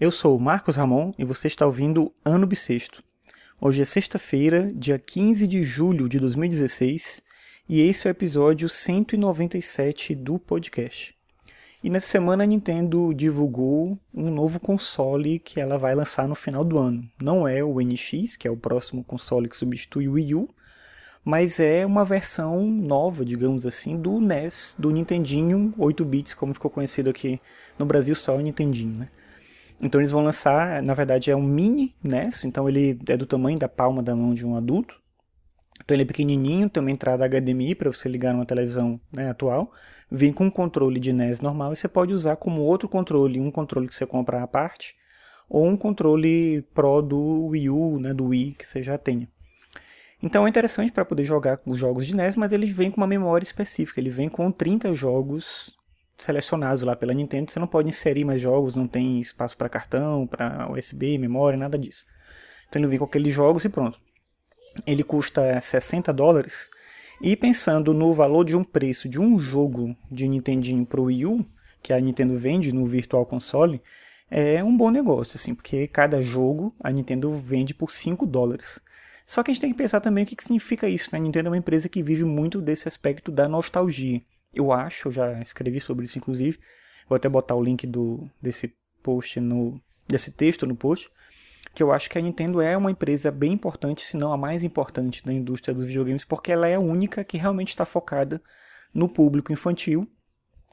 Eu sou Marcos Ramon e você está ouvindo Ano Bissexto. Hoje é sexta-feira, dia 15 de julho de 2016, e esse é o episódio 197 do podcast. E nessa semana a Nintendo divulgou um novo console que ela vai lançar no final do ano. Não é o NX, que é o próximo console que substitui o Wii U, mas é uma versão nova, digamos assim, do NES, do Nintendinho 8 bits, como ficou conhecido aqui no Brasil só o Nintendinho, né? Então eles vão lançar, na verdade é um mini NES, então ele é do tamanho da palma da mão de um adulto. Então ele é pequenininho, tem uma entrada HDMI para você ligar numa televisão né, atual. Vem com um controle de NES normal e você pode usar como outro controle, um controle que você compra à parte, ou um controle Pro do Wii U, né, do Wii que você já tenha. Então é interessante para poder jogar os jogos de NES, mas eles vêm com uma memória específica. Ele vem com 30 jogos selecionados lá pela Nintendo, você não pode inserir mais jogos, não tem espaço para cartão, para USB, memória, nada disso. Então ele vem com aqueles jogos e pronto. Ele custa 60 dólares. E pensando no valor de um preço de um jogo de Nintendinho para o Wii U, que a Nintendo vende no Virtual Console, é um bom negócio, assim, porque cada jogo a Nintendo vende por 5 dólares. Só que a gente tem que pensar também o que, que significa isso, né? A Nintendo é uma empresa que vive muito desse aspecto da nostalgia. Eu acho, eu já escrevi sobre isso inclusive. Vou até botar o link do, desse post no desse texto no post, que eu acho que a Nintendo é uma empresa bem importante, se não a mais importante da indústria dos videogames, porque ela é a única que realmente está focada no público infantil.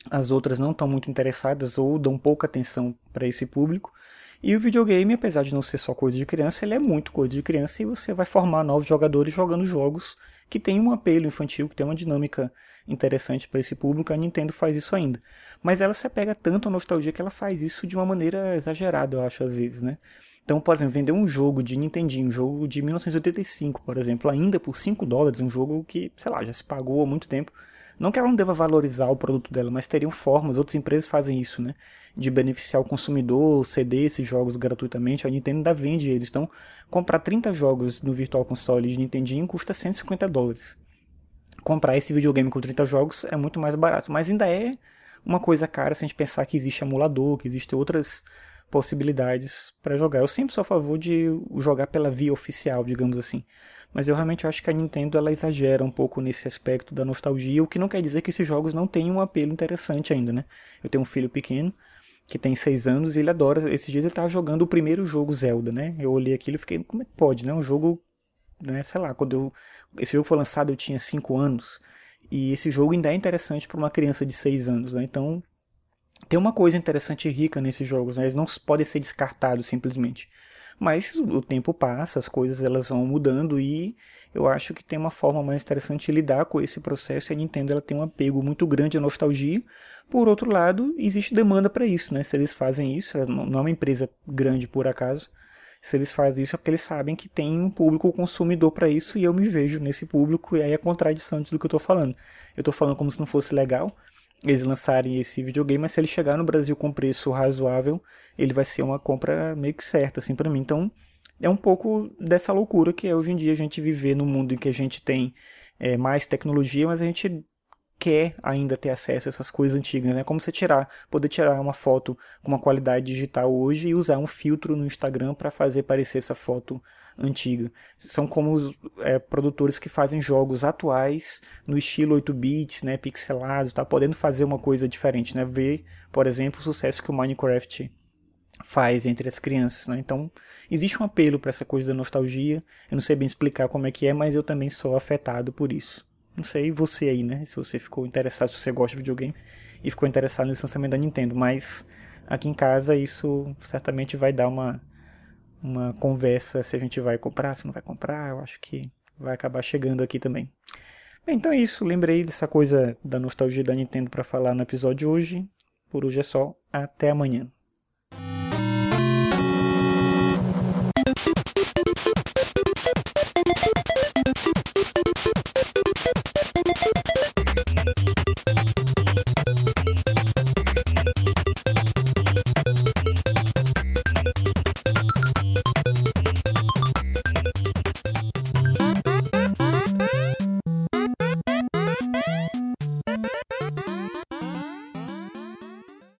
As outras não estão muito interessadas ou dão pouca atenção para esse público. E o videogame, apesar de não ser só coisa de criança, ele é muito coisa de criança e você vai formar novos jogadores jogando jogos que tem um apelo infantil, que tem uma dinâmica interessante para esse público. A Nintendo faz isso ainda. Mas ela se apega tanto à nostalgia que ela faz isso de uma maneira exagerada, eu acho, às vezes, né? Então, por exemplo, vender um jogo de Nintendinho, um jogo de 1985, por exemplo, ainda por 5 dólares, um jogo que, sei lá, já se pagou há muito tempo, não que ela não deva valorizar o produto dela, mas teriam formas, outras empresas fazem isso, né? De beneficiar o consumidor, ceder esses jogos gratuitamente. A Nintendo ainda vende eles. Então, comprar 30 jogos no Virtual Console de Nintendinho custa 150 dólares. Comprar esse videogame com 30 jogos é muito mais barato, mas ainda é uma coisa cara se a gente pensar que existe emulador, que existem outras possibilidades para jogar. Eu sempre sou a favor de jogar pela via oficial, digamos assim. Mas eu realmente acho que a Nintendo ela exagera um pouco nesse aspecto da nostalgia, o que não quer dizer que esses jogos não tenham um apelo interessante ainda, né? Eu tenho um filho pequeno que tem 6 anos e ele adora. Esses dias ele estava jogando o primeiro jogo Zelda, né? Eu olhei aquilo e fiquei, como é que pode, né? Um jogo, né? Sei lá, quando eu, esse jogo foi lançado eu tinha 5 anos. E esse jogo ainda é interessante para uma criança de 6 anos, né? Então, tem uma coisa interessante e rica nesses jogos, né? Eles não podem ser descartados simplesmente. Mas o tempo passa, as coisas elas vão mudando e eu acho que tem uma forma mais interessante de lidar com esse processo e a Nintendo ela tem um apego muito grande à nostalgia. Por outro lado, existe demanda para isso, né? Se eles fazem isso, não é uma empresa grande por acaso. Se eles fazem isso é porque eles sabem que tem um público consumidor para isso e eu me vejo nesse público e aí é a contradição do que eu estou falando. Eu estou falando como se não fosse legal, eles lançarem esse videogame, mas se ele chegar no Brasil com preço razoável, ele vai ser uma compra meio que certa, assim, para mim. Então, é um pouco dessa loucura que é hoje em dia a gente viver no mundo em que a gente tem é, mais tecnologia, mas a gente quer ainda ter acesso a essas coisas antigas, né? Como você tirar, poder tirar uma foto com uma qualidade digital hoje e usar um filtro no Instagram para fazer parecer essa foto antiga. São como é, produtores que fazem jogos atuais no estilo 8 bits, né, pixelado, tá podendo fazer uma coisa diferente, né? Ver, por exemplo, o sucesso que o Minecraft faz entre as crianças, né? Então, existe um apelo para essa coisa da nostalgia. Eu não sei bem explicar como é que é, mas eu também sou afetado por isso. Não sei você aí, né? Se você ficou interessado, se você gosta de videogame e ficou interessado no lançamento da Nintendo, mas aqui em casa isso certamente vai dar uma uma conversa se a gente vai comprar, se não vai comprar. Eu acho que vai acabar chegando aqui também. Bem, então é isso. Lembrei dessa coisa da nostalgia da Nintendo para falar no episódio de hoje. Por hoje é só. Até amanhã.